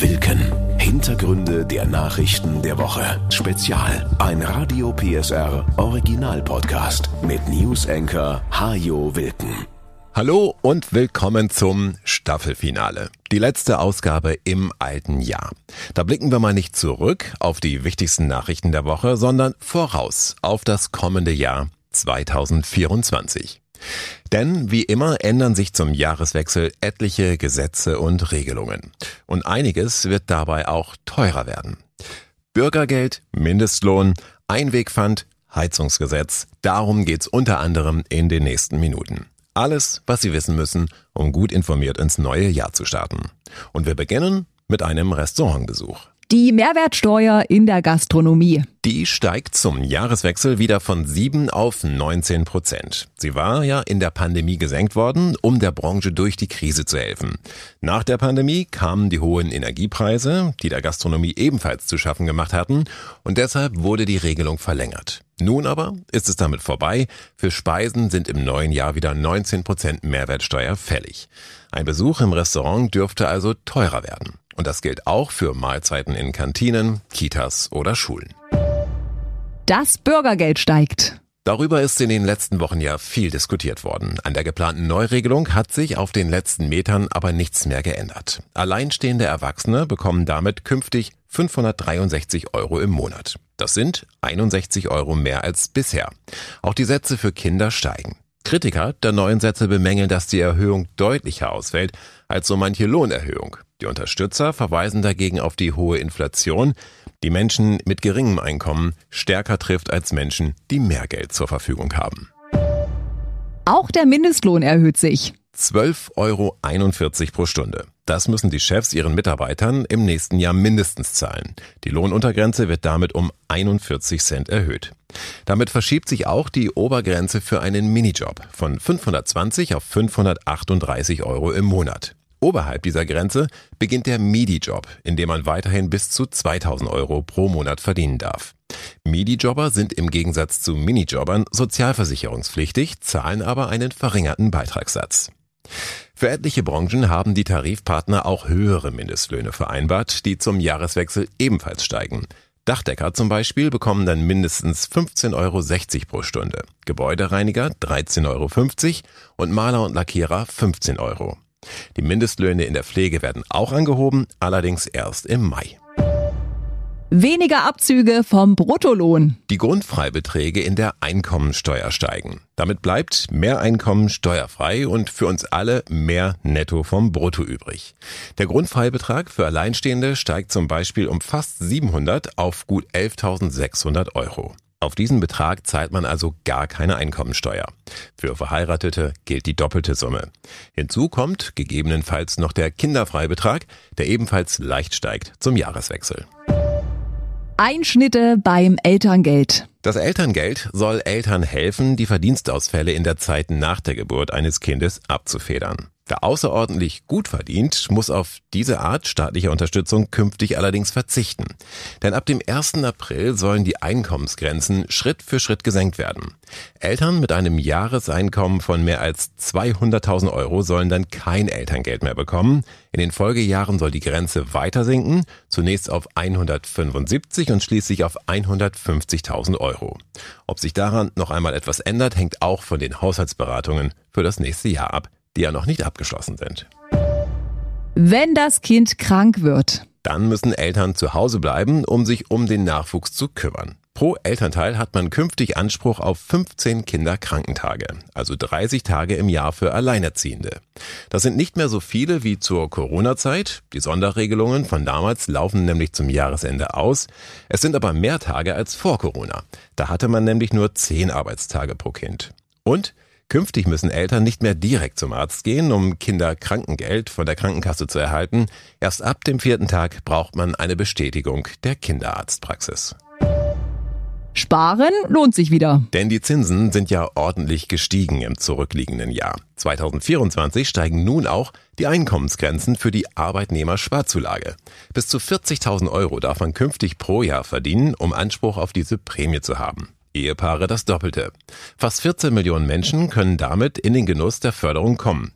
Wilken. Hintergründe der Nachrichten der Woche. Spezial. Ein Radio PSR Original Podcast mit News Anchor Hajo Wilken. Hallo und willkommen zum Staffelfinale. Die letzte Ausgabe im alten Jahr. Da blicken wir mal nicht zurück auf die wichtigsten Nachrichten der Woche, sondern voraus auf das kommende Jahr 2024. Denn wie immer ändern sich zum Jahreswechsel etliche Gesetze und Regelungen. Und einiges wird dabei auch teurer werden. Bürgergeld, Mindestlohn, Einwegpfand, Heizungsgesetz. Darum geht's unter anderem in den nächsten Minuten. Alles, was Sie wissen müssen, um gut informiert ins neue Jahr zu starten. Und wir beginnen mit einem Restaurantbesuch. Die Mehrwertsteuer in der Gastronomie. Die steigt zum Jahreswechsel wieder von 7 auf 19 Prozent. Sie war ja in der Pandemie gesenkt worden, um der Branche durch die Krise zu helfen. Nach der Pandemie kamen die hohen Energiepreise, die der Gastronomie ebenfalls zu schaffen gemacht hatten, und deshalb wurde die Regelung verlängert. Nun aber ist es damit vorbei. Für Speisen sind im neuen Jahr wieder 19 Prozent Mehrwertsteuer fällig. Ein Besuch im Restaurant dürfte also teurer werden. Und das gilt auch für Mahlzeiten in Kantinen, Kitas oder Schulen. Das Bürgergeld steigt. Darüber ist in den letzten Wochen ja viel diskutiert worden. An der geplanten Neuregelung hat sich auf den letzten Metern aber nichts mehr geändert. Alleinstehende Erwachsene bekommen damit künftig 563 Euro im Monat. Das sind 61 Euro mehr als bisher. Auch die Sätze für Kinder steigen. Kritiker der neuen Sätze bemängeln, dass die Erhöhung deutlicher ausfällt als so manche Lohnerhöhung. Die Unterstützer verweisen dagegen auf die hohe Inflation, die Menschen mit geringem Einkommen stärker trifft als Menschen, die mehr Geld zur Verfügung haben. Auch der Mindestlohn erhöht sich. 12,41 Euro pro Stunde. Das müssen die Chefs ihren Mitarbeitern im nächsten Jahr mindestens zahlen. Die Lohnuntergrenze wird damit um 41 Cent erhöht. Damit verschiebt sich auch die Obergrenze für einen Minijob von 520 auf 538 Euro im Monat. Oberhalb dieser Grenze beginnt der MIDI-Job, in dem man weiterhin bis zu 2000 Euro pro Monat verdienen darf. MIDI-Jobber sind im Gegensatz zu Minijobbern sozialversicherungspflichtig, zahlen aber einen verringerten Beitragssatz. Für etliche Branchen haben die Tarifpartner auch höhere Mindestlöhne vereinbart, die zum Jahreswechsel ebenfalls steigen. Dachdecker zum Beispiel bekommen dann mindestens 15,60 Euro pro Stunde, Gebäudereiniger 13,50 Euro und Maler und Lackierer 15 Euro. Die Mindestlöhne in der Pflege werden auch angehoben, allerdings erst im Mai. Weniger Abzüge vom Bruttolohn. Die Grundfreibeträge in der Einkommensteuer steigen. Damit bleibt mehr Einkommen steuerfrei und für uns alle mehr Netto vom Brutto übrig. Der Grundfreibetrag für Alleinstehende steigt zum Beispiel um fast 700 auf gut 11.600 Euro. Auf diesen Betrag zahlt man also gar keine Einkommensteuer. Für Verheiratete gilt die doppelte Summe. Hinzu kommt gegebenenfalls noch der Kinderfreibetrag, der ebenfalls leicht steigt zum Jahreswechsel. Einschnitte beim Elterngeld. Das Elterngeld soll Eltern helfen, die Verdienstausfälle in der Zeit nach der Geburt eines Kindes abzufedern. Wer außerordentlich gut verdient, muss auf diese Art staatlicher Unterstützung künftig allerdings verzichten. Denn ab dem 1. April sollen die Einkommensgrenzen Schritt für Schritt gesenkt werden. Eltern mit einem Jahreseinkommen von mehr als 200.000 Euro sollen dann kein Elterngeld mehr bekommen. In den Folgejahren soll die Grenze weiter sinken, zunächst auf 175 und schließlich auf 150.000 Euro. Ob sich daran noch einmal etwas ändert, hängt auch von den Haushaltsberatungen für das nächste Jahr ab die ja noch nicht abgeschlossen sind. Wenn das Kind krank wird. Dann müssen Eltern zu Hause bleiben, um sich um den Nachwuchs zu kümmern. Pro Elternteil hat man künftig Anspruch auf 15 Kinderkrankentage, also 30 Tage im Jahr für Alleinerziehende. Das sind nicht mehr so viele wie zur Corona-Zeit. Die Sonderregelungen von damals laufen nämlich zum Jahresende aus. Es sind aber mehr Tage als vor Corona. Da hatte man nämlich nur 10 Arbeitstage pro Kind. Und Künftig müssen Eltern nicht mehr direkt zum Arzt gehen, um Kinderkrankengeld von der Krankenkasse zu erhalten. Erst ab dem vierten Tag braucht man eine Bestätigung der Kinderarztpraxis. Sparen lohnt sich wieder. Denn die Zinsen sind ja ordentlich gestiegen im zurückliegenden Jahr. 2024 steigen nun auch die Einkommensgrenzen für die Arbeitnehmersparzulage. Bis zu 40.000 Euro darf man künftig pro Jahr verdienen, um Anspruch auf diese Prämie zu haben. Ehepaare das Doppelte. Fast 14 Millionen Menschen können damit in den Genuss der Förderung kommen.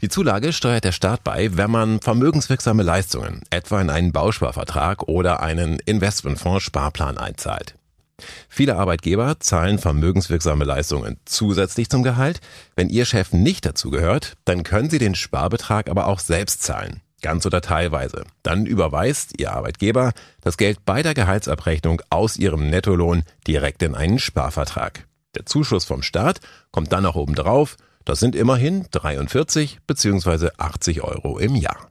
Die Zulage steuert der Staat bei, wenn man vermögenswirksame Leistungen, etwa in einen Bausparvertrag oder einen Investmentfonds Sparplan einzahlt. Viele Arbeitgeber zahlen vermögenswirksame Leistungen zusätzlich zum Gehalt. Wenn Ihr Chef nicht dazu gehört, dann können Sie den Sparbetrag aber auch selbst zahlen. Ganz oder teilweise. Dann überweist Ihr Arbeitgeber das Geld bei der Gehaltsabrechnung aus Ihrem Nettolohn direkt in einen Sparvertrag. Der Zuschuss vom Staat kommt dann noch obendrauf. Das sind immerhin 43 bzw. 80 Euro im Jahr.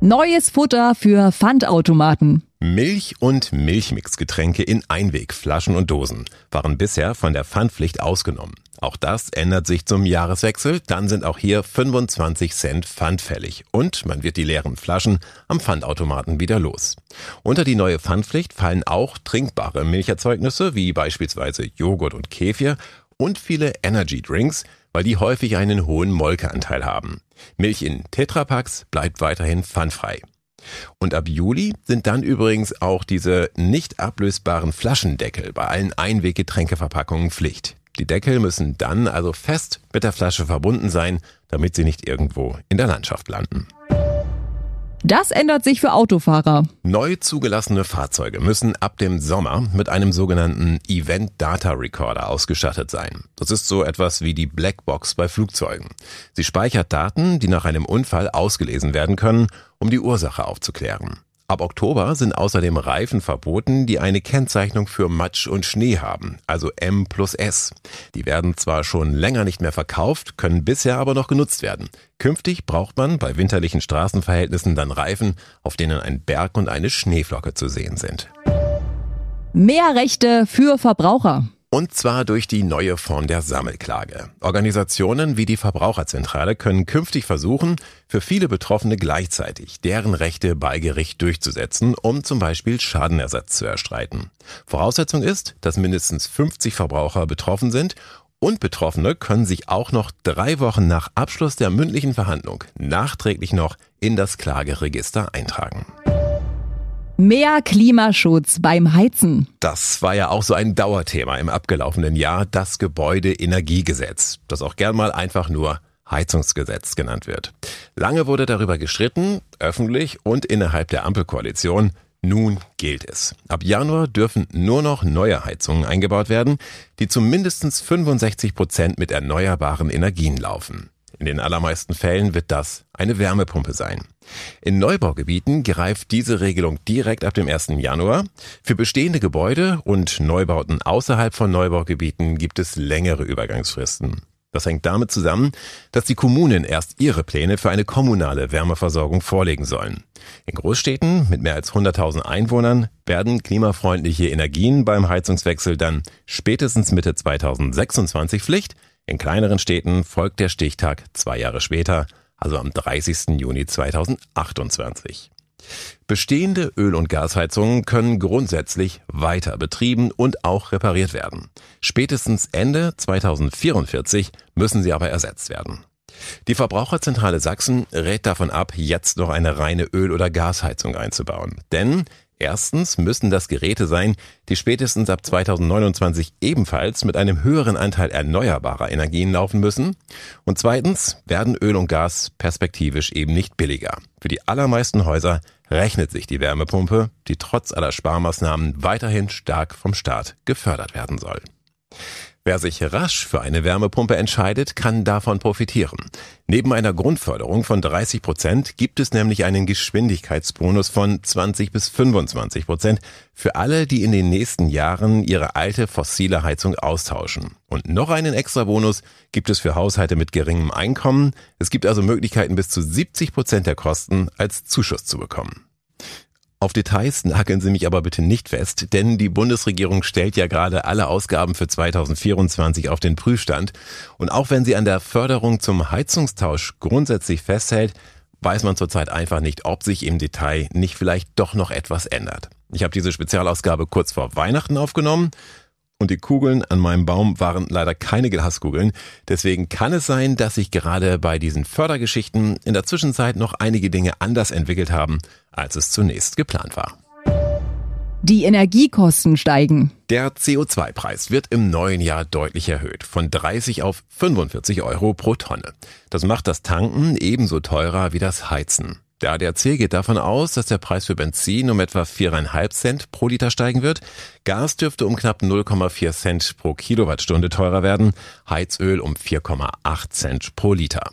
Neues Futter für Pfandautomaten. Milch und Milchmixgetränke in Einwegflaschen und Dosen waren bisher von der Pfandpflicht ausgenommen. Auch das ändert sich zum Jahreswechsel, dann sind auch hier 25 Cent Pfand fällig und man wird die leeren Flaschen am Pfandautomaten wieder los. Unter die neue Pfandpflicht fallen auch trinkbare Milcherzeugnisse wie beispielsweise Joghurt und Kefir und viele Energy Drinks, weil die häufig einen hohen Molkeanteil haben. Milch in Tetrapacks bleibt weiterhin pfandfrei. Und ab Juli sind dann übrigens auch diese nicht ablösbaren Flaschendeckel bei allen Einweggetränkeverpackungen Pflicht. Die Deckel müssen dann also fest mit der Flasche verbunden sein, damit sie nicht irgendwo in der Landschaft landen. Das ändert sich für Autofahrer. Neu zugelassene Fahrzeuge müssen ab dem Sommer mit einem sogenannten Event Data Recorder ausgestattet sein. Das ist so etwas wie die Blackbox bei Flugzeugen. Sie speichert Daten, die nach einem Unfall ausgelesen werden können, um die Ursache aufzuklären. Ab Oktober sind außerdem Reifen verboten, die eine Kennzeichnung für Matsch und Schnee haben, also M plus S. Die werden zwar schon länger nicht mehr verkauft, können bisher aber noch genutzt werden. Künftig braucht man bei winterlichen Straßenverhältnissen dann Reifen, auf denen ein Berg und eine Schneeflocke zu sehen sind. Mehr Rechte für Verbraucher. Und zwar durch die neue Form der Sammelklage. Organisationen wie die Verbraucherzentrale können künftig versuchen, für viele Betroffene gleichzeitig deren Rechte bei Gericht durchzusetzen, um zum Beispiel Schadenersatz zu erstreiten. Voraussetzung ist, dass mindestens 50 Verbraucher betroffen sind und Betroffene können sich auch noch drei Wochen nach Abschluss der mündlichen Verhandlung nachträglich noch in das Klageregister eintragen. Mehr Klimaschutz beim Heizen. Das war ja auch so ein Dauerthema im abgelaufenen Jahr, das Gebäudeenergiegesetz, das auch gern mal einfach nur Heizungsgesetz genannt wird. Lange wurde darüber gestritten, öffentlich und innerhalb der Ampelkoalition. Nun gilt es. Ab Januar dürfen nur noch neue Heizungen eingebaut werden, die zu mindestens 65 Prozent mit erneuerbaren Energien laufen. In den allermeisten Fällen wird das eine Wärmepumpe sein. In Neubaugebieten greift diese Regelung direkt ab dem 1. Januar. Für bestehende Gebäude und Neubauten außerhalb von Neubaugebieten gibt es längere Übergangsfristen. Das hängt damit zusammen, dass die Kommunen erst ihre Pläne für eine kommunale Wärmeversorgung vorlegen sollen. In Großstädten mit mehr als 100.000 Einwohnern werden klimafreundliche Energien beim Heizungswechsel dann spätestens Mitte 2026 Pflicht. In kleineren Städten folgt der Stichtag zwei Jahre später, also am 30. Juni 2028. Bestehende Öl- und Gasheizungen können grundsätzlich weiter betrieben und auch repariert werden. Spätestens Ende 2044 müssen sie aber ersetzt werden. Die Verbraucherzentrale Sachsen rät davon ab, jetzt noch eine reine Öl- oder Gasheizung einzubauen. Denn Erstens müssen das Geräte sein, die spätestens ab 2029 ebenfalls mit einem höheren Anteil erneuerbarer Energien laufen müssen. Und zweitens werden Öl und Gas perspektivisch eben nicht billiger. Für die allermeisten Häuser rechnet sich die Wärmepumpe, die trotz aller Sparmaßnahmen weiterhin stark vom Staat gefördert werden soll. Wer sich rasch für eine Wärmepumpe entscheidet, kann davon profitieren. Neben einer Grundförderung von 30 Prozent gibt es nämlich einen Geschwindigkeitsbonus von 20 bis 25 Prozent für alle, die in den nächsten Jahren ihre alte fossile Heizung austauschen. Und noch einen extra Bonus gibt es für Haushalte mit geringem Einkommen. Es gibt also Möglichkeiten, bis zu 70 Prozent der Kosten als Zuschuss zu bekommen. Auf Details nageln Sie mich aber bitte nicht fest, denn die Bundesregierung stellt ja gerade alle Ausgaben für 2024 auf den Prüfstand. Und auch wenn sie an der Förderung zum Heizungstausch grundsätzlich festhält, weiß man zurzeit einfach nicht, ob sich im Detail nicht vielleicht doch noch etwas ändert. Ich habe diese Spezialausgabe kurz vor Weihnachten aufgenommen und die Kugeln an meinem Baum waren leider keine Glaskugeln. Deswegen kann es sein, dass sich gerade bei diesen Fördergeschichten in der Zwischenzeit noch einige Dinge anders entwickelt haben, als es zunächst geplant war. Die Energiekosten steigen. Der CO2-Preis wird im neuen Jahr deutlich erhöht, von 30 auf 45 Euro pro Tonne. Das macht das Tanken ebenso teurer wie das Heizen. Der ADAC geht davon aus, dass der Preis für Benzin um etwa 4,5 Cent pro Liter steigen wird. Gas dürfte um knapp 0,4 Cent pro Kilowattstunde teurer werden, Heizöl um 4,8 Cent pro Liter.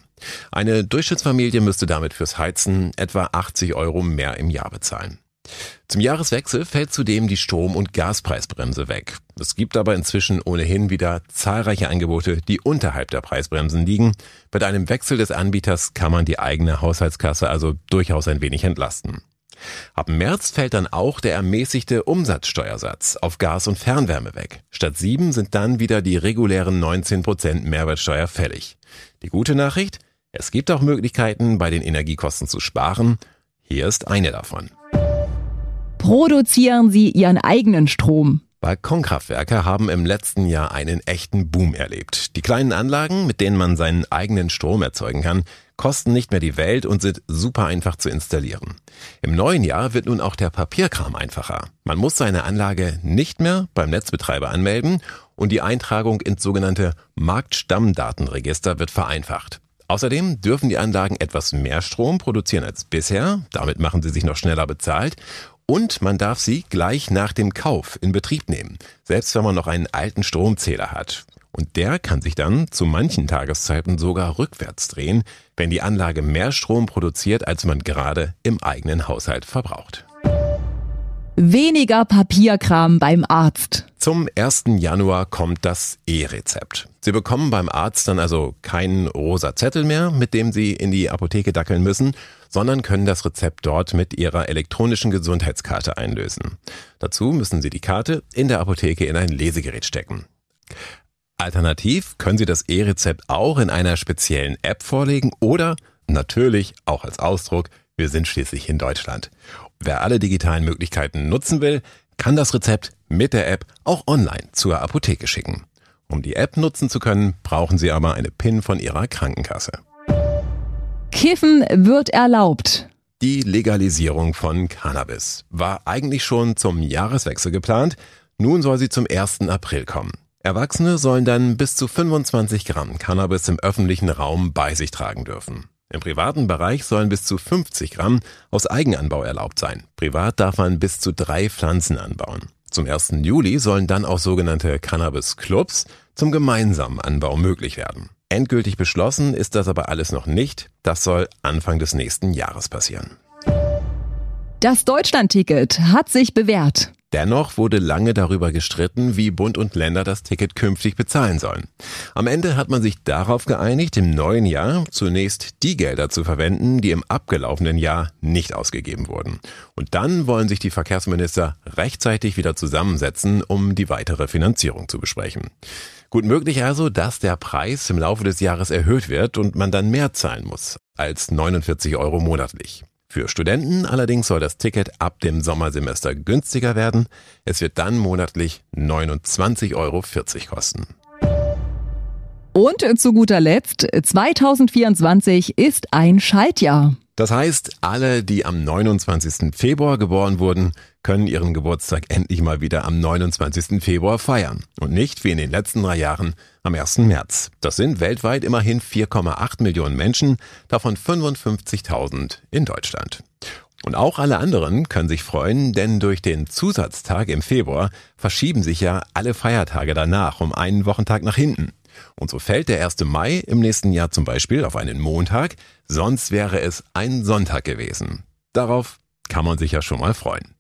Eine Durchschnittsfamilie müsste damit fürs Heizen etwa 80 Euro mehr im Jahr bezahlen. Zum Jahreswechsel fällt zudem die Strom- und Gaspreisbremse weg. Es gibt aber inzwischen ohnehin wieder zahlreiche Angebote, die unterhalb der Preisbremsen liegen. Mit einem Wechsel des Anbieters kann man die eigene Haushaltskasse also durchaus ein wenig entlasten. Ab März fällt dann auch der ermäßigte Umsatzsteuersatz auf Gas und Fernwärme weg. Statt sieben sind dann wieder die regulären 19 Prozent Mehrwertsteuer fällig. Die gute Nachricht? Es gibt auch Möglichkeiten, bei den Energiekosten zu sparen. Hier ist eine davon produzieren sie ihren eigenen Strom. Balkonkraftwerke haben im letzten Jahr einen echten Boom erlebt. Die kleinen Anlagen, mit denen man seinen eigenen Strom erzeugen kann, kosten nicht mehr die Welt und sind super einfach zu installieren. Im neuen Jahr wird nun auch der Papierkram einfacher. Man muss seine Anlage nicht mehr beim Netzbetreiber anmelden und die Eintragung ins sogenannte Marktstammdatenregister wird vereinfacht. Außerdem dürfen die Anlagen etwas mehr Strom produzieren als bisher, damit machen sie sich noch schneller bezahlt und man darf sie gleich nach dem Kauf in Betrieb nehmen, selbst wenn man noch einen alten Stromzähler hat. Und der kann sich dann zu manchen Tageszeiten sogar rückwärts drehen, wenn die Anlage mehr Strom produziert, als man gerade im eigenen Haushalt verbraucht. Weniger Papierkram beim Arzt. Zum 1. Januar kommt das E-Rezept. Sie bekommen beim Arzt dann also keinen rosa Zettel mehr, mit dem Sie in die Apotheke dackeln müssen, sondern können das Rezept dort mit Ihrer elektronischen Gesundheitskarte einlösen. Dazu müssen Sie die Karte in der Apotheke in ein Lesegerät stecken. Alternativ können Sie das E-Rezept auch in einer speziellen App vorlegen oder natürlich auch als Ausdruck, wir sind schließlich in Deutschland. Wer alle digitalen Möglichkeiten nutzen will, kann das Rezept mit der App auch online zur Apotheke schicken. Um die App nutzen zu können, brauchen Sie aber eine PIN von Ihrer Krankenkasse. Kiffen wird erlaubt. Die Legalisierung von Cannabis war eigentlich schon zum Jahreswechsel geplant. Nun soll sie zum 1. April kommen. Erwachsene sollen dann bis zu 25 Gramm Cannabis im öffentlichen Raum bei sich tragen dürfen. Im privaten Bereich sollen bis zu 50 Gramm aus Eigenanbau erlaubt sein. Privat darf man bis zu drei Pflanzen anbauen. Zum 1. Juli sollen dann auch sogenannte Cannabis-Clubs zum gemeinsamen Anbau möglich werden. Endgültig beschlossen ist das aber alles noch nicht. Das soll Anfang des nächsten Jahres passieren. Das Deutschlandticket hat sich bewährt. Dennoch wurde lange darüber gestritten, wie Bund und Länder das Ticket künftig bezahlen sollen. Am Ende hat man sich darauf geeinigt, im neuen Jahr zunächst die Gelder zu verwenden, die im abgelaufenen Jahr nicht ausgegeben wurden. Und dann wollen sich die Verkehrsminister rechtzeitig wieder zusammensetzen, um die weitere Finanzierung zu besprechen. Gut möglich also, dass der Preis im Laufe des Jahres erhöht wird und man dann mehr zahlen muss als 49 Euro monatlich. Für Studenten allerdings soll das Ticket ab dem Sommersemester günstiger werden. Es wird dann monatlich 29,40 Euro kosten. Und zu guter Letzt, 2024 ist ein Schaltjahr. Das heißt, alle, die am 29. Februar geboren wurden, können ihren Geburtstag endlich mal wieder am 29. Februar feiern und nicht wie in den letzten drei Jahren am 1. März. Das sind weltweit immerhin 4,8 Millionen Menschen, davon 55.000 in Deutschland. Und auch alle anderen können sich freuen, denn durch den Zusatztag im Februar verschieben sich ja alle Feiertage danach um einen Wochentag nach hinten. Und so fällt der 1. Mai im nächsten Jahr zum Beispiel auf einen Montag, sonst wäre es ein Sonntag gewesen. Darauf kann man sich ja schon mal freuen.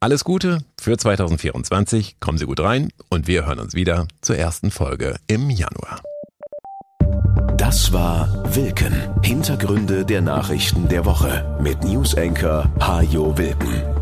Alles Gute für 2024, kommen Sie gut rein und wir hören uns wieder zur ersten Folge im Januar. Das war Wilken. Hintergründe der Nachrichten der Woche mit Newsenker Hajo Wilken.